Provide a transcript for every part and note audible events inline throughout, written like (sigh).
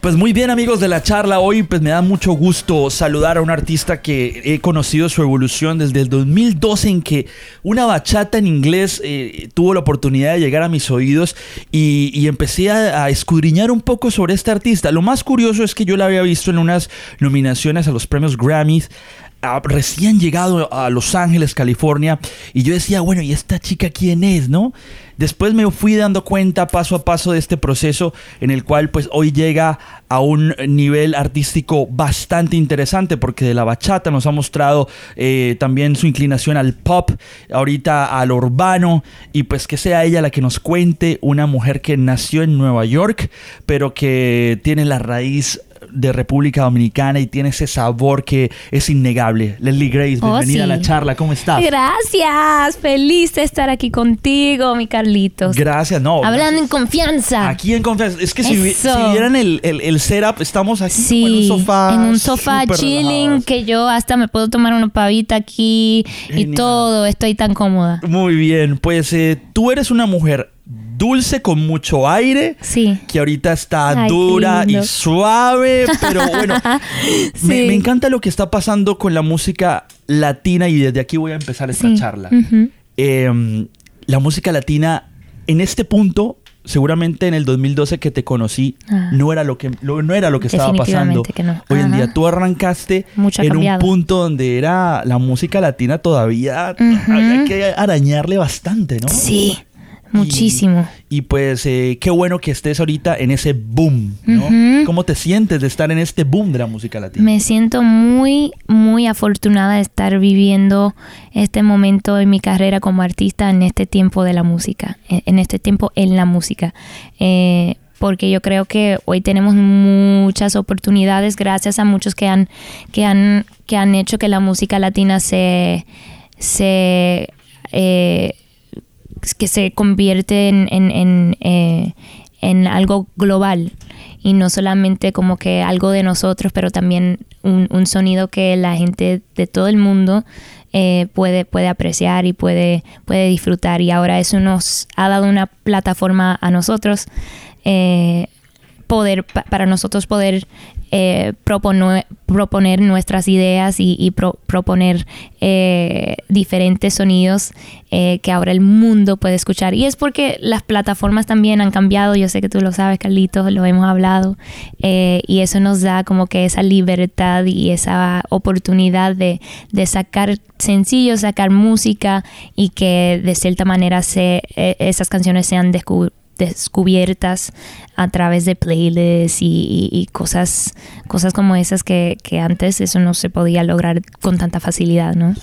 Pues muy bien amigos de la charla, hoy pues me da mucho gusto saludar a un artista que he conocido su evolución desde el 2012 en que una bachata en inglés eh, tuvo la oportunidad de llegar a mis oídos y, empecé a, escudriñar un poco sobre este artista. Lo más curioso es que yo la había visto en unas nominaciones a los premios Grammys recién llegado a Los Ángeles, California, y yo decía, bueno, ¿y esta chica quién es, no? Después me fui dando cuenta paso a paso de este proceso en el cual pues hoy llega a un nivel artístico bastante interesante porque de la bachata nos ha mostrado eh, también su inclinación al pop, ahorita al urbano y pues que sea ella la que nos cuente una mujer que nació en Nueva York pero que tiene la raíz de República Dominicana y tiene ese sabor que es innegable. Leslie Grace, oh, bienvenida a la charla, ¿cómo estás? Gracias, feliz de estar aquí contigo, mi Carlitos. Gracias, no. Hablando en confianza. Aquí en confianza. Es que si, vieran el, el, setup, estamos aquí en un sofá. En un sofá chilling que yo hasta me puedo tomar una pavita aquí y todo, estoy tan cómoda. Muy bien, pues eh, tú eres una mujer dulce con mucho aire. Sí. Que ahorita está dura y suave. Pero (laughs) bueno, me, encanta lo que está pasando con la música latina y desde aquí voy a empezar esta charla. Em, la música latina en este punto seguramente en el 2012 que te conocí ah. no era lo que no era lo que estaba pasando. Hoy en día tú arrancaste en un punto donde era la música latina todavía había que arañarle bastante, ¿no? Sí. Muchísimo. Y, pues eh, qué bueno que estés ahorita en ese boom, ¿no? ¿Cómo te sientes de estar en este boom de la música latina? Me siento muy, muy afortunada de estar viviendo este momento en mi carrera como artista en este tiempo de la música, en este tiempo en la música. Eh, porque yo creo que hoy tenemos muchas oportunidades gracias a muchos que han, que han, que han hecho que la música latina se... se eh, que se convierte en, en, eh, en, algo global y no solamente como que algo de nosotros, pero también un, un sonido que la gente de todo el mundo eh, puede, puede apreciar y puede, puede disfrutar. Y ahora eso nos ha dado una plataforma a nosotros. Eh, poder para nosotros poder eh, proponer, nuestras ideas y, proponer eh, diferentes sonidos eh, que ahora el mundo puede escuchar. Y es porque las plataformas también han cambiado, yo sé que tú lo sabes, Carlitos, lo hemos hablado, y eso nos da como que esa libertad y esa oportunidad de, sacar sencillos, sacar música y que de cierta manera esas canciones sean descubiertas descubiertas a través de playlists y, cosas, cosas como esas que, que, antes eso no se podía lograr con tanta facilidad, ¿no?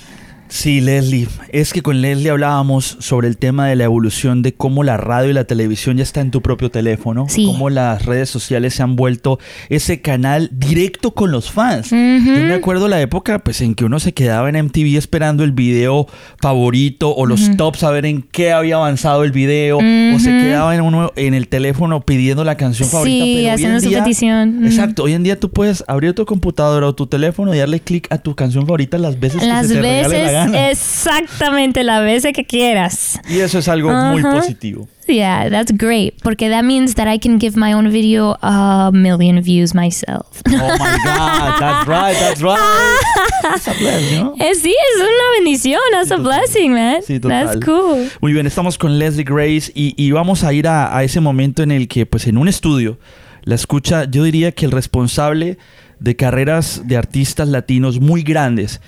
Sí, Leslie. Es que con Leslie hablábamos sobre el tema de la evolución de cómo la radio y la televisión ya está en tu propio teléfono, sí. cómo las redes sociales se han vuelto ese canal directo con los fans. Yo me acuerdo la época pues en que uno se quedaba en MTV esperando el video favorito o los tops a ver en qué había avanzado el video o se quedaba en uno en el teléfono pidiendo la canción favorita. Sí, haciendo su petición. Exacto. Hoy en día tú puedes abrir tu computadora o tu teléfono y darle clic a tu canción favorita las veces que se te veces Exactamente, la veces que quieras. Y eso es algo muy positivo. Yeah, that's great. Porque that means that I can give my own video a million views myself. Oh my God, that's right, that's right. (laughs) It's a blessing, ¿no? Eh, sí, es una bendición. That's a blessing, man. Sí, total. That's cool. Muy bien, estamos con Leslie Grace y, y vamos a ir a, a ese momento en el que, pues en un estudio, la escucha, yo diría que el responsable de carreras de artistas latinos muy grandes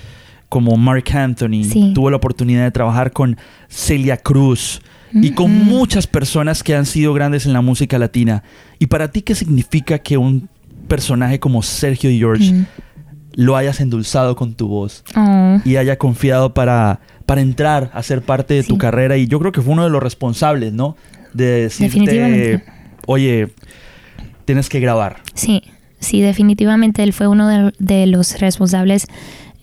como Mark Anthony, tuvo la oportunidad de trabajar con Celia Cruz y con muchas personas que han sido grandes en la música latina. ¿Y para ti qué significa que un personaje como Sergio George lo hayas endulzado con tu voz oh. y haya confiado para, para entrar a ser parte de tu carrera? Y yo creo que fue uno de los responsables, ¿no? De decirte, oye, tienes que grabar. Sí, sí, definitivamente él fue uno de, de los responsables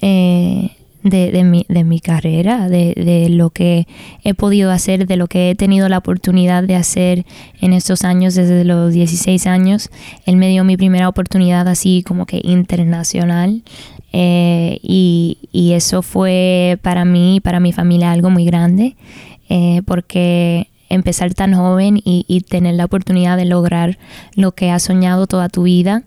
eh, de, de, mi, de, mi, carrera, de, de, lo que he podido hacer, de lo que he tenido la oportunidad de hacer en estos años, desde los 16 años. Él me dio mi primera oportunidad así como que internacional. Eh, y, y, eso fue para mí y para mi familia algo muy grande, eh, porque empezar tan joven y, y, tener la oportunidad de lograr lo que has soñado toda tu vida,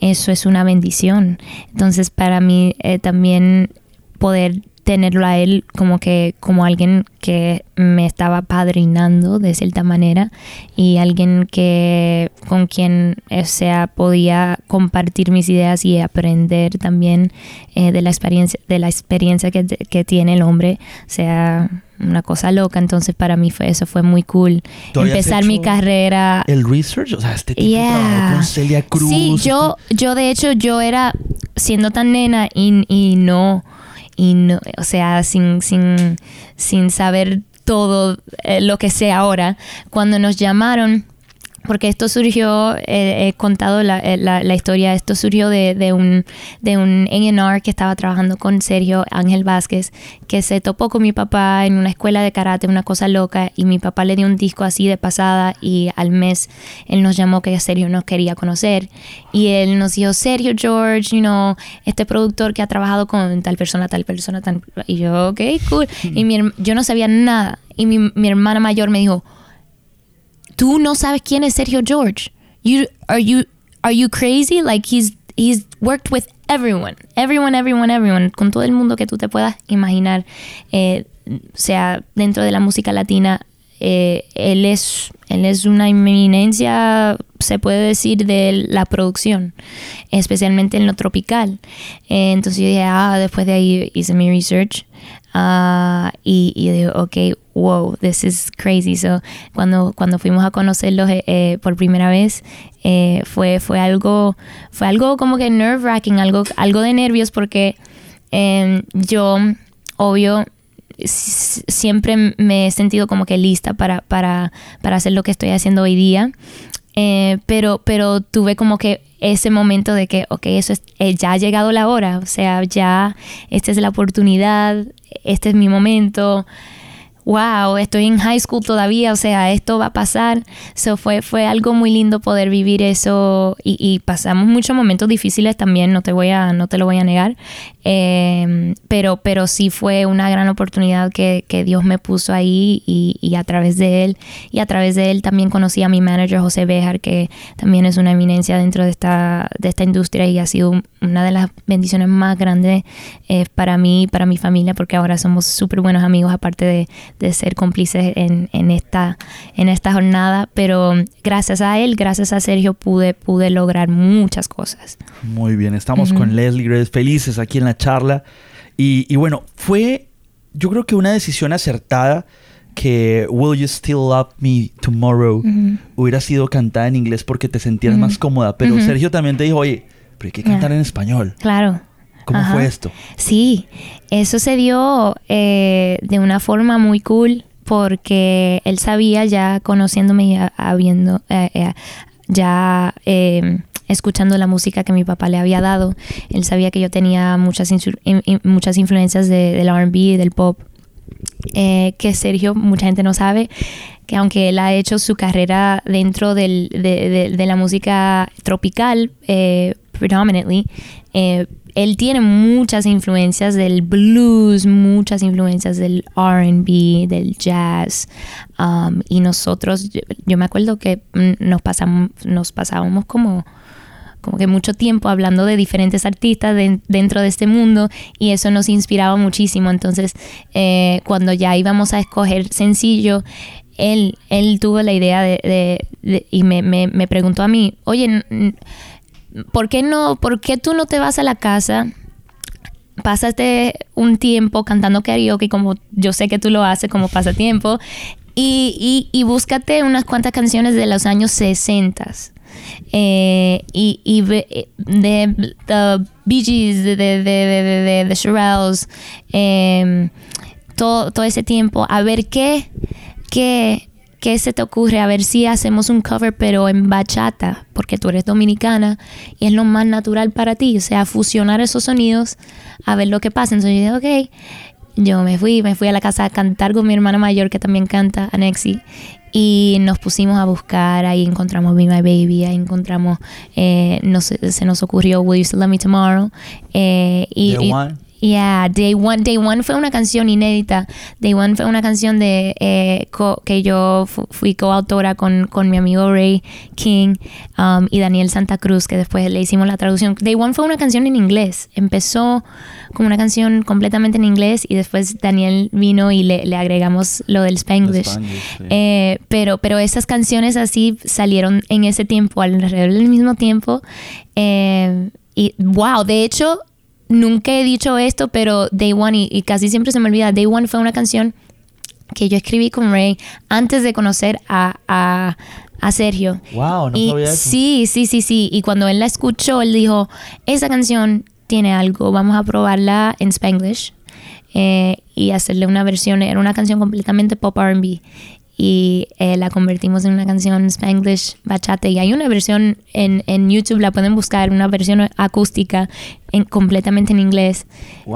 eso es una bendición. Entonces para mí eh, también poder tenerlo a él como que como alguien que me estaba padrinando de cierta manera y alguien que con quien o sea podía compartir mis ideas y aprender también eh, de la experiencia de la experiencia que, que, tiene el hombre o sea una cosa loca. Entonces para mí fue eso fue muy cool empezar mi carrera. el research o sea este tipo yeah. con Celia Cruz sí yo yo de hecho yo era siendo tan nena y, y no y no, o sea, sin, sin, sin saber todo eh, lo que sé ahora, cuando nos llamaron porque esto surgió, eh, he contado la, eh, la, la, historia, esto surgió de, de un, de un A&R que estaba trabajando con Sergio Ángel Vázquez, que se topó con mi papá en una escuela de karate, una cosa loca, y mi papá le dio un disco así de pasada y al mes él nos llamó que Sergio nos quería conocer y él nos dijo, Sergio George, you know, este productor que ha trabajado con tal persona, tal persona, tal... Y yo, ok, cool. Y mi, yo no sabía nada. Y mi, mi hermana mayor me dijo, tú no sabes quién es Sergio George. You are you are you crazy? Like he's he's worked with everyone, everyone, everyone, everyone, con todo el mundo que tú te puedas imaginar, eh, sea dentro de la música latina. Eh, él es él es una eminencia, se puede decir, de la producción, especialmente en lo tropical. Eh, entonces yo dije, ah, después de ahí hice mi research uh, y, y digo, ok, wow, this is crazy. So, cuando, cuando fuimos a conocerlos eh, eh, por primera vez, eh, fue, fue, algo, fue algo como que nerve wracking, algo, algo de nervios, porque em, yo, obvio, siempre me he sentido como que lista para, para, para hacer lo que estoy haciendo hoy día. Pero, pero tuve como que ese momento de que, ok, eso es, ya ha llegado la hora, o sea, ya esta es la oportunidad, este es mi momento wow, estoy en high school todavía, o sea, esto va a pasar. So fue, fue algo muy lindo poder vivir eso y, pasamos muchos momentos difíciles también, no te, voy a, no te lo voy a negar, em, pero, pero sí fue una gran oportunidad que, que Dios me puso ahí y, y, a través de él, y a través de él también conocí a mi manager José Bejar, que también es una eminencia dentro de esta, de esta industria y ha sido una de las bendiciones más grandes eh, para mí y para mi familia, porque ahora somos súper buenos amigos, aparte de de ser cómplices en, en, esta, en esta jornada, pero gracias a él, gracias a Sergio, pude, pude lograr muchas cosas. Muy bien, estamos con Leslie Grace, felices aquí en la charla. Y, y, bueno, fue yo creo que una decisión acertada que Will You Still Love Me Tomorrow hubiera sido cantada en inglés porque te sentías más cómoda, pero Sergio también te dijo, oye, pero hay que cantar en español. Claro. ¿Cómo fue esto? Sí, eso se dio eh, de una forma muy cool porque él sabía ya conociéndome y habiendo eh, eh, ya escuchando la música que mi papá le había dado, él sabía que yo tenía muchas, muchas influencias del RB del pop. que Sergio, mucha gente no sabe, que aunque él ha hecho su carrera dentro del, de, de, la música tropical, predominantly, él tiene muchas influencias del blues, muchas influencias del RB, del jazz. Um, y nosotros, yo, me acuerdo que nos, pasamos, nos pasábamos como, como que mucho tiempo hablando de diferentes artistas dentro de este mundo y eso nos inspiraba muchísimo. Entonces, eh, cuando ya íbamos a escoger sencillo, él, él tuvo la idea de, y me, me, preguntó a mí, oye, ¿por qué no, por qué tú no te vas a la casa? Pásate un tiempo cantando karaoke, como yo sé que tú lo haces como pasatiempo, y, y, búscate unas cuantas canciones de los años 60. Eh, y, y de The Bee Gees, de, de, de, The Shirelles, em, todo, todo ese tiempo, a ver qué, qué ¿qué se te ocurre? A ver si hacemos un cover pero en bachata, porque tú eres dominicana y es lo más natural para ti, o sea, fusionar esos sonidos a ver lo que pasa. Entonces yo dije, ok, yo me fui, me fui a la casa a cantar con mi hermana mayor que también canta, Anexi, y nos pusimos a buscar, ahí encontramos Be My Baby, ahí encontramos, eh, se nos ocurrió Will You Still Love Me Tomorrow, eh, y, Yeah, Day One. Day One fue una canción inédita. Day One fue una canción de eh, que yo fui coautora con, con mi amigo Ray King um, y Daniel Santa Cruz, que después le hicimos la traducción. Day One fue una canción en inglés. Empezó como una canción completamente en inglés y después Daniel vino y le, le agregamos lo del Spanglish. Eh, pero, pero esas canciones así salieron en ese tiempo, alrededor del mismo tiempo. Eh, y wow, de hecho, nunca he dicho esto, pero Day One, y, casi siempre se me olvida, Day One fue una canción que yo escribí con Ray antes de conocer a, a, Sergio. Wow, no sabía eso. Sí, sí, sí, sí. Y cuando él la escuchó, él dijo, esa canción tiene algo, vamos a probarla en Spanglish. Eh, y hacerle una versión, era una canción completamente pop RB y eh, la convertimos en una canción Spanglish bachata y hay una versión en, en YouTube, la pueden buscar, una versión acústica en, completamente en inglés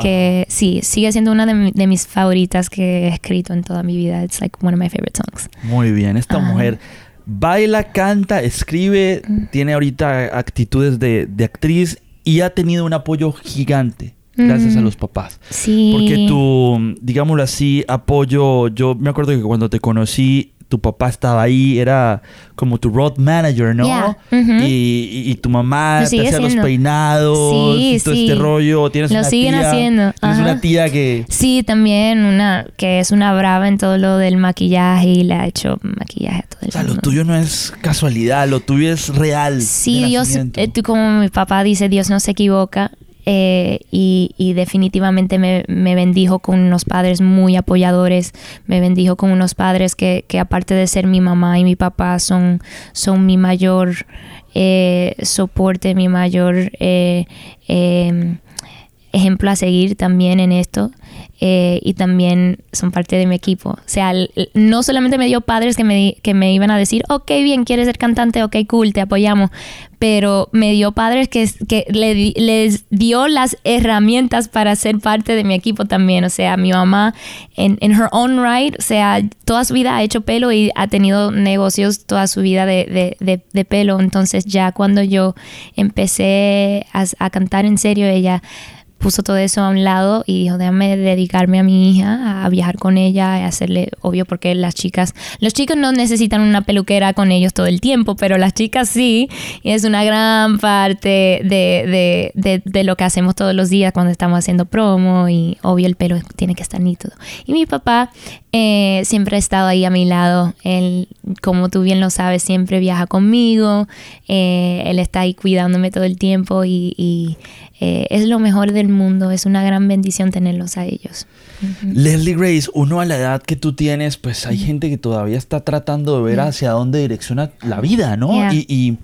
que sí, sigue siendo una de, mis favoritas que he escrito en toda mi vida. It's like one of my favorite songs. Muy bien, esta mujer baila, canta, escribe, mm. tiene ahorita actitudes de, de actriz y ha tenido un apoyo gigante gracias a los papás. Sí. Porque tu, digámoslo así, apoyo, yo me acuerdo que cuando te conocí, tu papá estaba ahí, era como tu road manager, ¿no? y, tu mamá te hacía los peinados, y todo este rollo. Tienes lo una siguen tía, haciendo. Tienes una tía que... Sí, también una que es una brava en todo lo del maquillaje y le ha hecho maquillaje a todo el O sea, lo tuyo no es casualidad, lo tuyo es real. Sí, Dios, eh, como mi papá dice, Dios no se equivoca. Eh, y, definitivamente me, bendijo con unos padres muy apoyadores, me bendijo con unos padres que, aparte de ser mi mamá y mi papá son, son mi mayor eh, soporte, mi mayor eh, em, ejemplo a seguir también en esto. Eh, y también son parte de mi equipo. O sea, no solamente me dio padres que me, que me iban a decir, ok, bien, quieres ser cantante, ok, cool, te apoyamos, pero me dio padres que, que les dio las herramientas para ser parte de mi equipo también. O sea, mi mamá en, her own right, o sea, toda su vida ha hecho pelo y ha tenido negocios toda su vida de, de, de, pelo. Entonces ya cuando yo empecé a, a cantar en serio, ella puso todo eso a un lado y dijo, déjame dedicarme a mi hija, a viajar con ella, a hacerle, obvio, porque las chicas, los chicos no necesitan una peluquera con ellos todo el tiempo, pero las chicas sí, y es una gran parte de, de, de, lo que hacemos todos los días cuando estamos haciendo promo y obvio el pelo tiene que estar nítido. Y mi papá eh, siempre ha estado ahí a mi lado, él, como tú bien lo sabes, siempre viaja conmigo, eh, él está ahí cuidándome todo el tiempo y, y eh, es lo mejor del mundo, es una gran bendición tenerlos a ellos. Leslie Grace, uno a la edad que tú tienes, pues hay gente que todavía está tratando de ver hacia dónde direcciona la vida, ¿no? Y,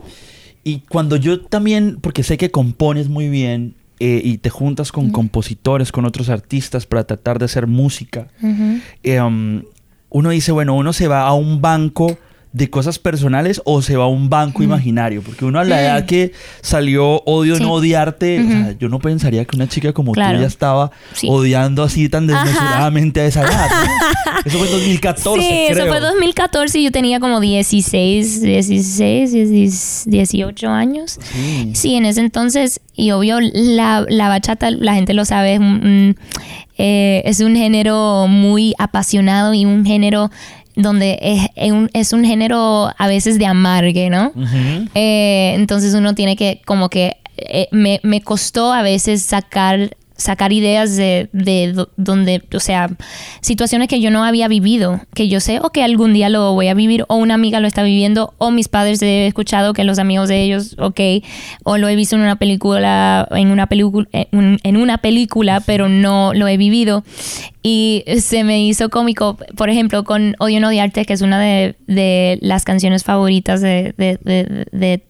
y, cuando yo también, porque sé que compones muy bien, eh, y te juntas con compositores, con otros artistas para tratar de hacer música, eh, um, uno dice, bueno, uno se va a un banco de cosas personales o se va a un banco imaginario. Porque uno a la edad que salió Odio no odiarte, o sea, yo no pensaría que una chica como tú ya estaba odiando así tan desmesuradamente a esa edad. (laughs) Eso fue 2014. Sí, eso fue 2014 y yo tenía como 16, 16, 18 años. Sí. en ese entonces, y obvio, la, la bachata, la gente lo sabe, es un, eh, es un género muy apasionado y un género donde es, un, es un género a veces de amargue, ¿no? Eh, entonces uno tiene que como que eh, me, me, costó a veces sacar sacar ideas de, de, donde, o sea, situaciones que yo no había vivido, que yo sé o que algún día lo voy a vivir, o una amiga lo está viviendo, o mis padres he escuchado que los amigos de ellos, ok, o lo he visto en una película, en una película, en una película, pero no lo he vivido. Y se me hizo cómico, por ejemplo, con Odio no arte, que es una de, de las canciones favoritas de,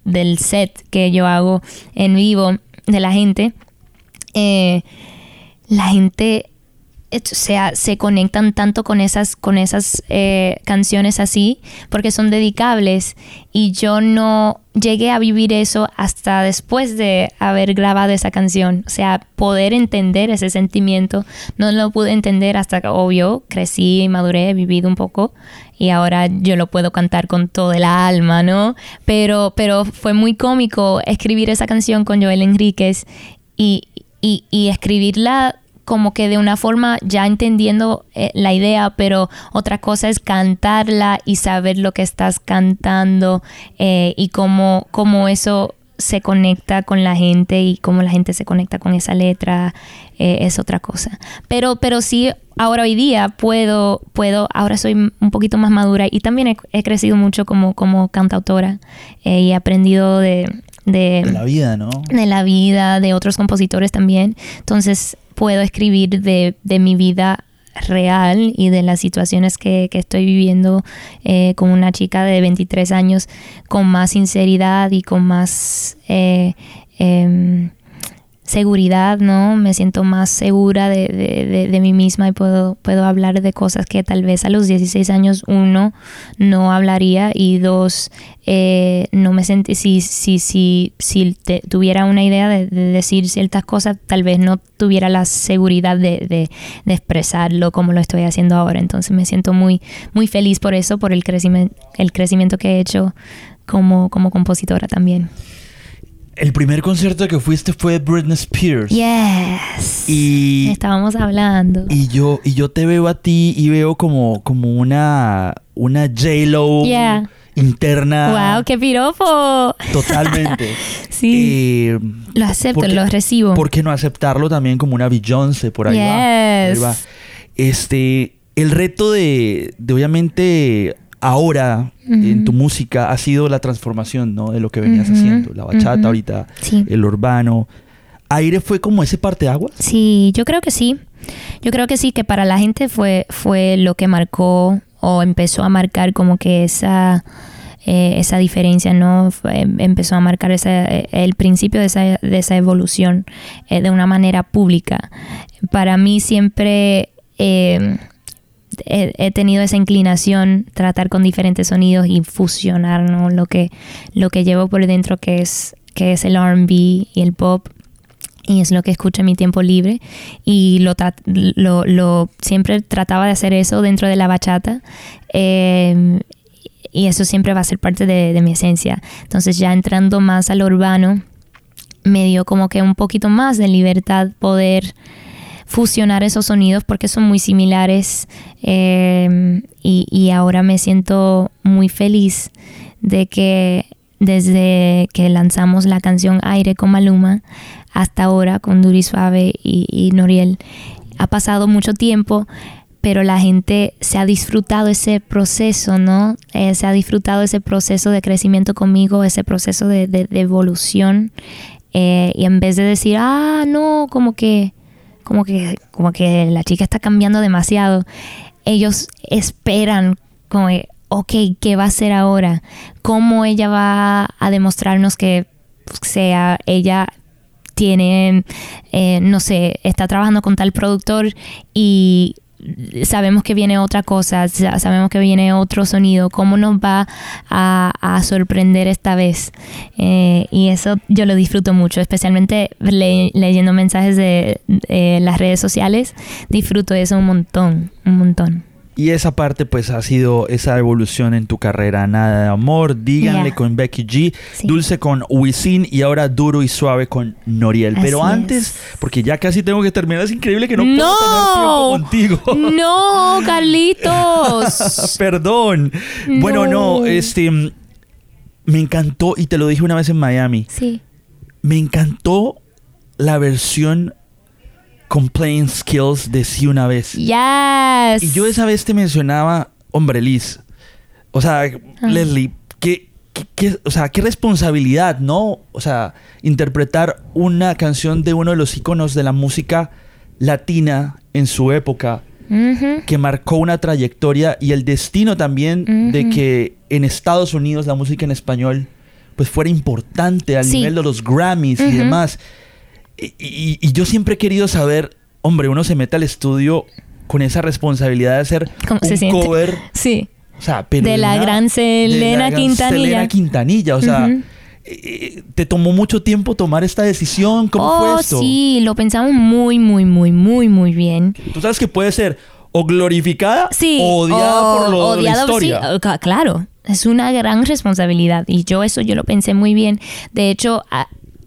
del set que yo hago en vivo de la gente eh, la gente o sea, se conectan tanto con esas, con esas eh, canciones así, porque son dedicables. Y yo no llegué a vivir eso hasta después de haber grabado esa canción. O sea, poder entender ese sentimiento, no lo pude entender hasta que, obvio, crecí, maduré, he vivido un poco. Y ahora yo lo puedo cantar con todo el alma, ¿no? Pero, pero fue muy cómico escribir esa canción con Joel Enríquez y, y, escribirla como que de una forma ya entendiendo eh, la idea, pero otra cosa es cantarla y saber lo que estás cantando eh, y cómo, cómo eso se conecta con la gente y cómo la gente se conecta con esa letra eh, es otra cosa. Pero, pero sí, ahora hoy día puedo, puedo, ahora soy un poquito más madura y también he, crecido mucho como, como cantautora eh, y he aprendido de, de, la vida, ¿no? De la vida, de otros compositores también. Entonces puedo escribir de, de mi vida real y de las situaciones que, estoy viviendo eh, con una chica de 23 años con más sinceridad y con más eh, em, seguridad, ¿no? Me siento más segura de, de, de, mí misma y puedo, puedo hablar de cosas que tal vez a los 16 años uno no hablaría y dos, eh, no me sentí, si, si, si, si tuviera una idea de, decir ciertas cosas, tal vez no tuviera la seguridad de, expresarlo como lo estoy haciendo ahora. Entonces me siento muy, muy feliz por eso, por el crecimiento, el crecimiento que he hecho como, como compositora también. El primer concierto que fuiste fue Britney Spears. Yes. Y estábamos hablando. Y yo y yo te veo a ti y veo como como una una J Lo interna. Wow, qué piropo. Totalmente. (laughs) sí. Eh, lo acepto, lo recibo. ¿Por qué no aceptarlo también como una Beyoncé por ahí yes. va? Este, el reto de, de obviamente ahora en tu música ha sido la transformación, ¿no? De lo que venías haciendo. La bachata ahorita, el urbano. ¿Aire fue como ese agua? Sí, yo creo que sí. Yo creo que sí, que para la gente fue, fue lo que marcó o empezó a marcar como que esa, eh, esa diferencia, ¿no? empezó a marcar ese, el principio de esa, de esa evolución eh, de una manera pública. Para mí siempre... Eh, he, tenido esa inclinación tratar con diferentes sonidos y fusionar lo que lo que llevo por dentro que es que es el R&B y el pop y es lo que escucho en mi tiempo libre. Y lo, lo, siempre trataba de hacer eso dentro de la bachata em, y eso siempre va a ser parte de, de mi esencia. Entonces ya entrando más al urbano me dio como que un poquito más de libertad poder fusionar esos sonidos porque son muy similares eh, y, ahora me siento muy feliz de que desde que lanzamos la canción Aire con Maluma hasta ahora con Duri Suave y, Noriel ha pasado mucho tiempo pero la gente se ha disfrutado ese proceso, ¿no? Eh, se ha disfrutado ese proceso de crecimiento conmigo, ese proceso de, evolución. Eh, y en vez de decir, ah, no, como que como que, como que la chica está cambiando demasiado. Ellos esperan como, ok, ¿qué va a hacer ahora? ¿Cómo ella va a demostrarnos que sea ella tiene, eh, no sé, está trabajando con tal productor y sabemos que viene otra cosa, sabemos que viene otro sonido, cómo nos va a, sorprender esta vez. Eh, y eso yo lo disfruto mucho, especialmente leyendo mensajes de, de las redes sociales, disfruto eso un montón, un montón. Y esa parte pues ha sido esa evolución en tu carrera. Nada de amor, díganle con Becky G, Dulce con Wisin y ahora Duro y Suave con Noriel. Pero antes, porque ya casi tengo que terminar, es increíble que no, puedo tener tiempo contigo. No, (laughs) Carlitos. (laughs) Perdón. Bueno, no, este me encantó y te lo dije una vez en Miami. Sí. Me encantó la versión con playing skills de sí una vez. Yes. Y yo esa vez te mencionaba, hombre, Liz. O sea, Leslie, ¿qué, qué, o sea, qué responsabilidad, ¿no? O sea, interpretar una canción de uno de los iconos de la música latina en su época, que marcó una trayectoria y el destino también de que en Estados Unidos la música en español pues fuera importante al nivel de los Grammys y demás. Y, yo siempre he querido saber, hombre, uno se mete al estudio con esa responsabilidad de hacer un cover. (laughs) Sí. O sea, de la gran Selena Quintanilla. Selena Quintanilla, o sea, eh, ¿te tomó mucho tiempo tomar esta decisión? ¿Cómo fue oh, esto? Sí, lo pensamos muy, muy, muy, muy, muy bien. Tú sabes que puede ser o glorificada o odiada por lo, de la historia. claro, es una gran responsabilidad y yo eso yo lo pensé muy bien. De hecho,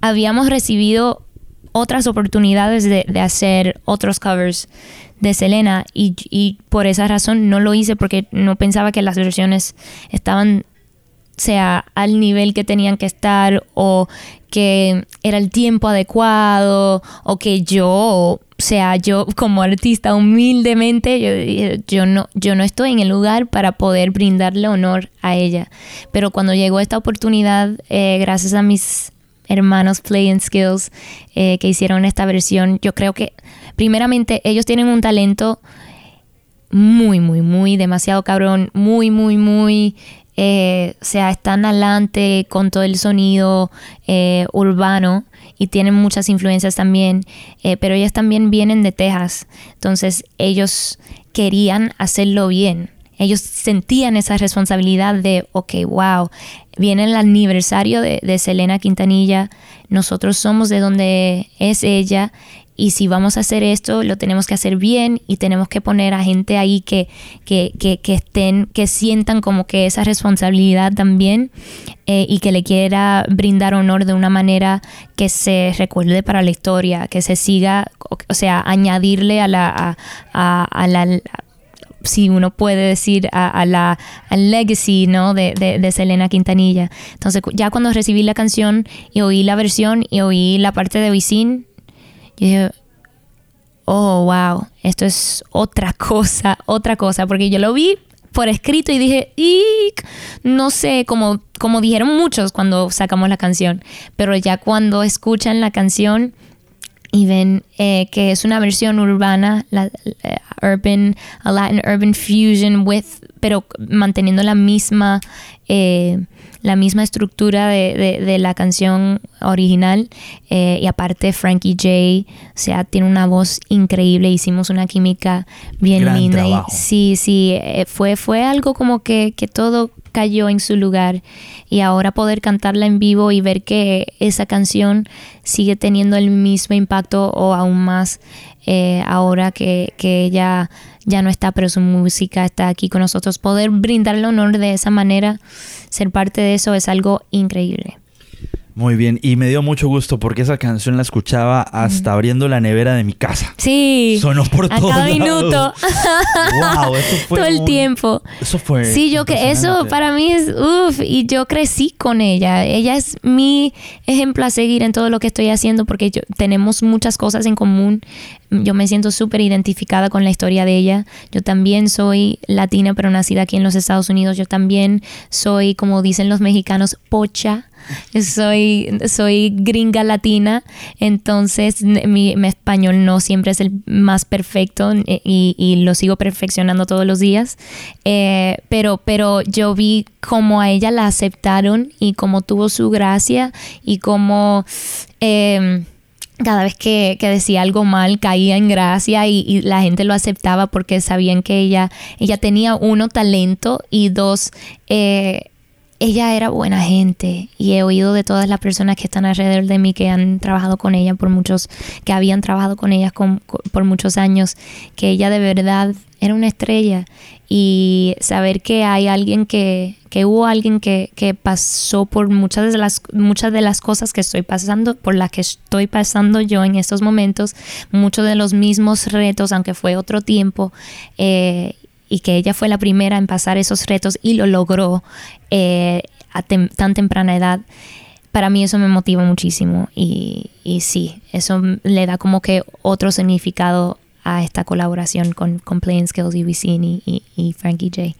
habíamos recibido otras oportunidades de, hacer otros covers de Selena y, por esa razón no lo hice porque no pensaba que las versiones estaban sea al nivel que tenían que estar o que era el tiempo adecuado o que yo sea yo como artista humildemente yo, yo no yo no estoy en el lugar para poder brindarle honor a ella. Pero cuando llegó esta oportunidad eh, gracias a mis hermanos Play and Skills eh, que hicieron esta versión yo creo que primeramente ellos tienen un talento muy muy muy demasiado cabrón muy muy muy eh, o sea, están adelante con todo el sonido eh, urbano y tienen muchas influencias también, eh, pero ellas también vienen de Texas, entonces ellos querían hacerlo bien. Ellos sentían esa responsabilidad de, ok, wow, viene el aniversario de, Selena Quintanilla, nosotros somos de donde es ella y si vamos a hacer esto, lo tenemos que hacer bien y tenemos que poner a gente ahí que, que, que, que estén, que sientan como que esa responsabilidad también eh, y que le quiera brindar honor de una manera que se recuerde para la historia, que se siga, o sea, añadirle a la, a, a, la si uno puede decir a, la legacy ¿no? De, de, Selena Quintanilla. Entonces ya cuando recibí la canción y oí la versión y oí la parte de Wisin, yo dije, oh, wow, esto es otra (laughs) cosa, otra cosa, porque yo lo vi por escrito y dije, no sé, como, como dijeron muchos cuando sacamos la canción, pero ya cuando escuchan la canción y ven eh, que es una versión urbana, la, urban, a Latin urban fusion with, pero manteniendo la misma eh, la misma estructura de, de, de la canción original eh, y aparte Frankie J, o sea, tiene una voz increíble, hicimos una química bien Gran linda. trabajo. Y, sí, sí, eh, fue, fue algo como que, que todo cayó en su lugar y ahora poder cantarla en vivo y ver que esa canción sigue teniendo el mismo impacto o aún más eh, ahora que, que ella ya no está, pero su música está aquí con nosotros. Poder brindarle honor de esa manera, ser parte de eso es algo increíble. Muy bien, y me dio mucho gusto porque esa canción la escuchaba hasta abriendo la nevera de mi casa. Sí. Sonó por a todos cada lados. minuto. (laughs) Wow, eso fue Todo el un- tiempo. Eso fue. Sí, yo que eso para mí es uff y yo crecí con ella. Ella es mi ejemplo a seguir en todo lo que estoy haciendo porque yo, tenemos muchas cosas en común. Yo me siento súper identificada con la historia de ella. Yo también soy latina pero nacida aquí en los Estados Unidos. Yo también soy, como dicen los mexicanos, pocha. Soy, soy gringa latina, entonces mi, mi español no siempre es el más perfecto y, y lo sigo perfeccionando todos los días. Eh, pero, pero yo vi cómo a ella la aceptaron y cómo tuvo su gracia y cómo... em, cada vez que, que decía algo mal caía en gracia y, y la gente lo aceptaba porque sabían que ella, ella tenía uno talento y dos eh, ella era buena gente. Y he oído de todas las personas que están alrededor de mí que han trabajado con ella por muchos, que habían trabajado con ella por muchos años, que ella de verdad era una estrella y saber que hay alguien que, que hubo alguien que, que pasó por muchas de las muchas de las cosas que estoy pasando, por las que estoy pasando yo en estos momentos, muchos de los mismos retos, aunque fue otro tiempo, eh, y que ella fue la primera en pasar esos retos y lo logró eh, a tan temprana edad. Para mí eso me motiva muchísimo y, y sí, eso le da como que otro significado a esta colaboración con, con Playing Skills y y, y, y Frankie J.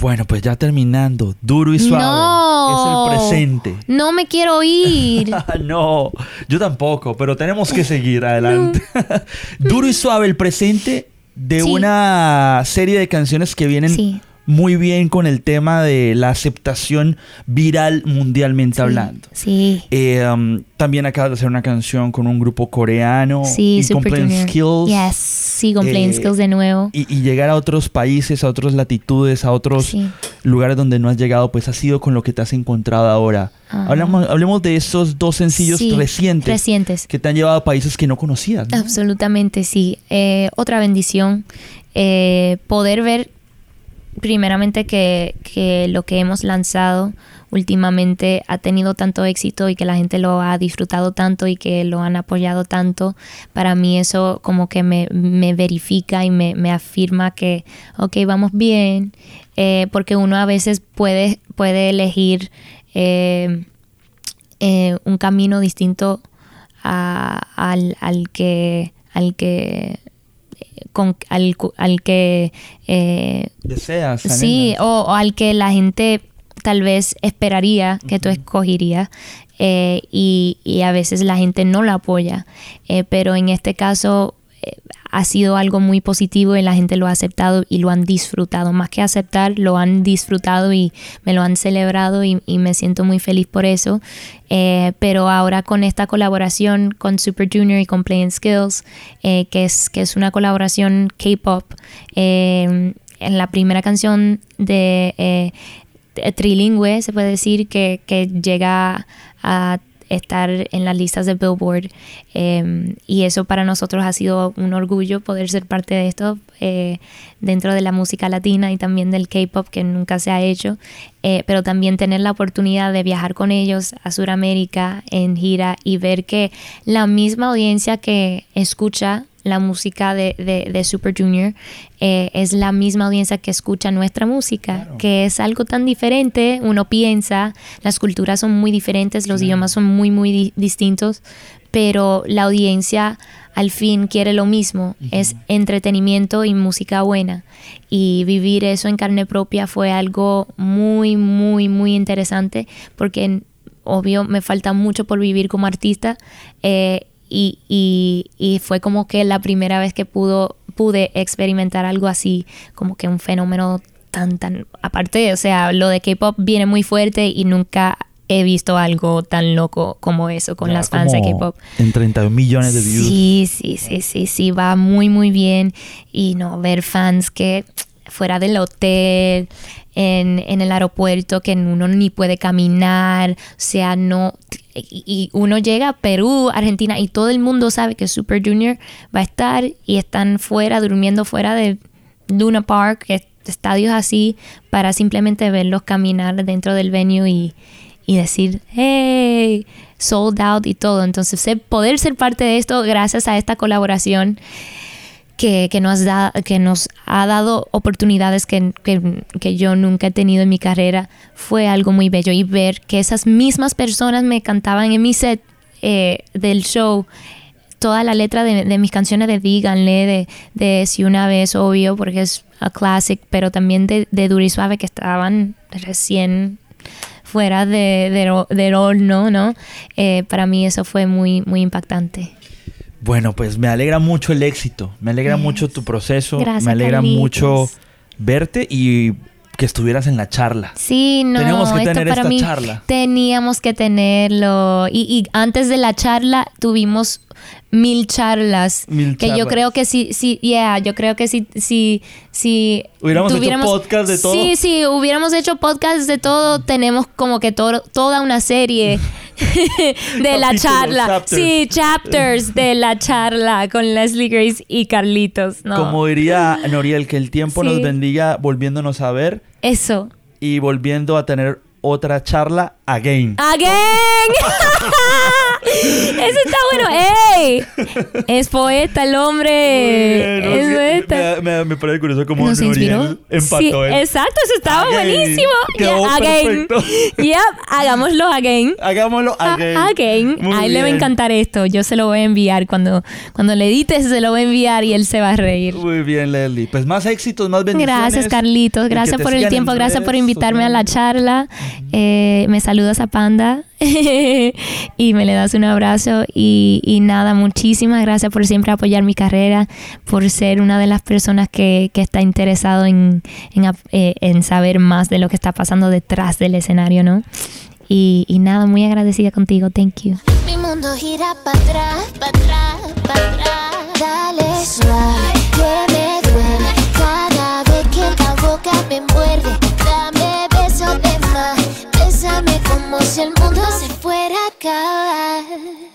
Bueno, pues ya terminando. Duro y suave. No. Es el presente. No me quiero ir. (laughs) no, yo tampoco, pero tenemos que seguir adelante. (laughs) Duro y suave, el presente de Sí. una serie de canciones que vienen Sí. Muy bien con el tema de la aceptación viral mundialmente hablando. Sí. Eh, um, también acabas de hacer una canción con un grupo coreano. Sí, y con Super Plain Junior. Skills. Yes, sí, con Playing Eh, Skills de nuevo. Y, y llegar a otros países, a otras latitudes, a otros Sí. lugares donde no has llegado, pues ha sido con lo que te has encontrado ahora. Ajá. Hablamos, hablemos de esos dos sencillos Sí, recientes Recientes. que te han llevado a países que no conocías. ¿no? Absolutamente, sí. Eh, otra bendición. eh, poder ver primeramente que, que lo que hemos lanzado últimamente ha tenido tanto éxito y que la gente lo ha disfrutado tanto y que lo han apoyado tanto, para mí eso como que me, verifica y me, afirma que, ok, vamos bien, eh, porque uno a veces puede, puede elegir eh, eh, un camino distinto al, al, que al que con, al, al que deseas sí o, al que la gente tal vez esperaría que tú escogerías eh, y, a veces la gente no lo apoya. Eh, pero en este caso eh, ha sido algo muy positivo y la gente lo ha aceptado y lo han disfrutado. Más que aceptar, lo han disfrutado y me lo han celebrado y, me siento muy feliz por eso. pero ahora con esta colaboración con Super Junior y con Playing Skills, que, es, que es una colaboración K-Pop, en la primera canción de eh, trilingüe, se puede decir, que, llega a estar en las listas de Billboard em, y eso para nosotros ha sido un orgullo poder ser parte de esto eh, dentro de la música latina y también del K-pop que nunca se ha hecho, eh, pero también tener la oportunidad de viajar con ellos a Sudamérica en gira y ver que la misma audiencia que escucha la música de, Super Junior eh, es la misma audiencia que escucha nuestra música, que es algo tan diferente, uno piensa, las culturas son muy diferentes, los idiomas son muy, muy distintos, pero la audiencia al fin quiere lo mismo, es entretenimiento y música buena. Y vivir eso en carne propia fue algo muy, muy, muy interesante, porque obvio me falta mucho por vivir como artista. Eh, y, y, fue como que la primera vez que pudo, pude experimentar algo así, como que un fenómeno tan, tan, aparte, o sea, lo de K-Pop viene muy fuerte y nunca he visto algo tan loco como eso con las fans de K-pop. En 31 millones de views. Sí, sí, sí, sí, sí, va muy, muy bien. Y no, ver fans que fuera del hotel, en, en el aeropuerto, que uno ni puede caminar, o sea, no y uno llega a Perú, Argentina y todo el mundo sabe que Super Junior va a estar y están fuera, durmiendo fuera de Luna Park, estadios así, para simplemente verlos caminar dentro del venue y, y decir, hey, sold out y todo. Entonces, poder ser parte de esto gracias a esta colaboración que, nos, da, que nos ha dado oportunidades que, yo nunca he tenido en mi carrera, fue algo muy bello. Y ver que esas mismas personas me cantaban en mi set eh, del show toda la letra de, mis canciones de Díganle, de, de Si una vez, obvio, porque es a classic, pero también de, de Duro y Suave, que estaban recién fuera de, del horno, ¿no? Eh, para mí eso fue muy, muy impactante. Bueno, pues me alegra mucho el éxito, me alegra mucho tu proceso, me alegra mucho verte y que estuvieras en la charla. Sí, no, teníamos que tener esta charla. Teníamos que tenerlo. Y, y, antes de la charla tuvimos mil charlas. que yo creo que sí, sí, yeah, yo creo que sí, sí, sí. Hubiéramos hecho podcast de todo. Sí, sí, hubiéramos hecho podcast de todo. Tenemos como que toda una serie (laughs) (laughs) de la charla. Sí, chapters de la (laughs) charla con Leslie Grace y Carlitos. ¿no? Como diría Noriel, que el tiempo nos bendiga volviéndonos a ver. Eso. Y volviendo a tener otra charla again. Again. (laughs) Eso está bueno. ¡Ey! Es poeta el hombre. es poeta. Me, me, parece curioso cómo Nos inspiró. empató. Sí, exacto, eso estaba buenísimo. Quedó again. (laughs) Yep, hagámoslo again. Hagámoslo again. again. a él le va a encantar esto. Yo se lo voy a enviar. Cuando, cuando le edites, se lo voy a enviar y él se va a reír. Muy bien, Leslie. Pues más éxitos, más bendiciones. Gracias, Carlitos. Gracias por el tiempo. Gracias por invitarme a la charla. Eh, me saludas a Panda (laughs) y me le das besos, un abrazo y, y, nada, muchísimas gracias por siempre apoyar mi carrera, por ser una de las personas que, que está interesado en, en, eh, en, saber más de lo que está pasando detrás del escenario, ¿no? Y, y nada, muy agradecida contigo, thank you. Mi mundo gira para atrás, para atrás, para atrás. Dale suave, que me duele cada vez que la boca me muerde. Dame besos de más, bésame como si el mundo se fuera a acabar. 嘿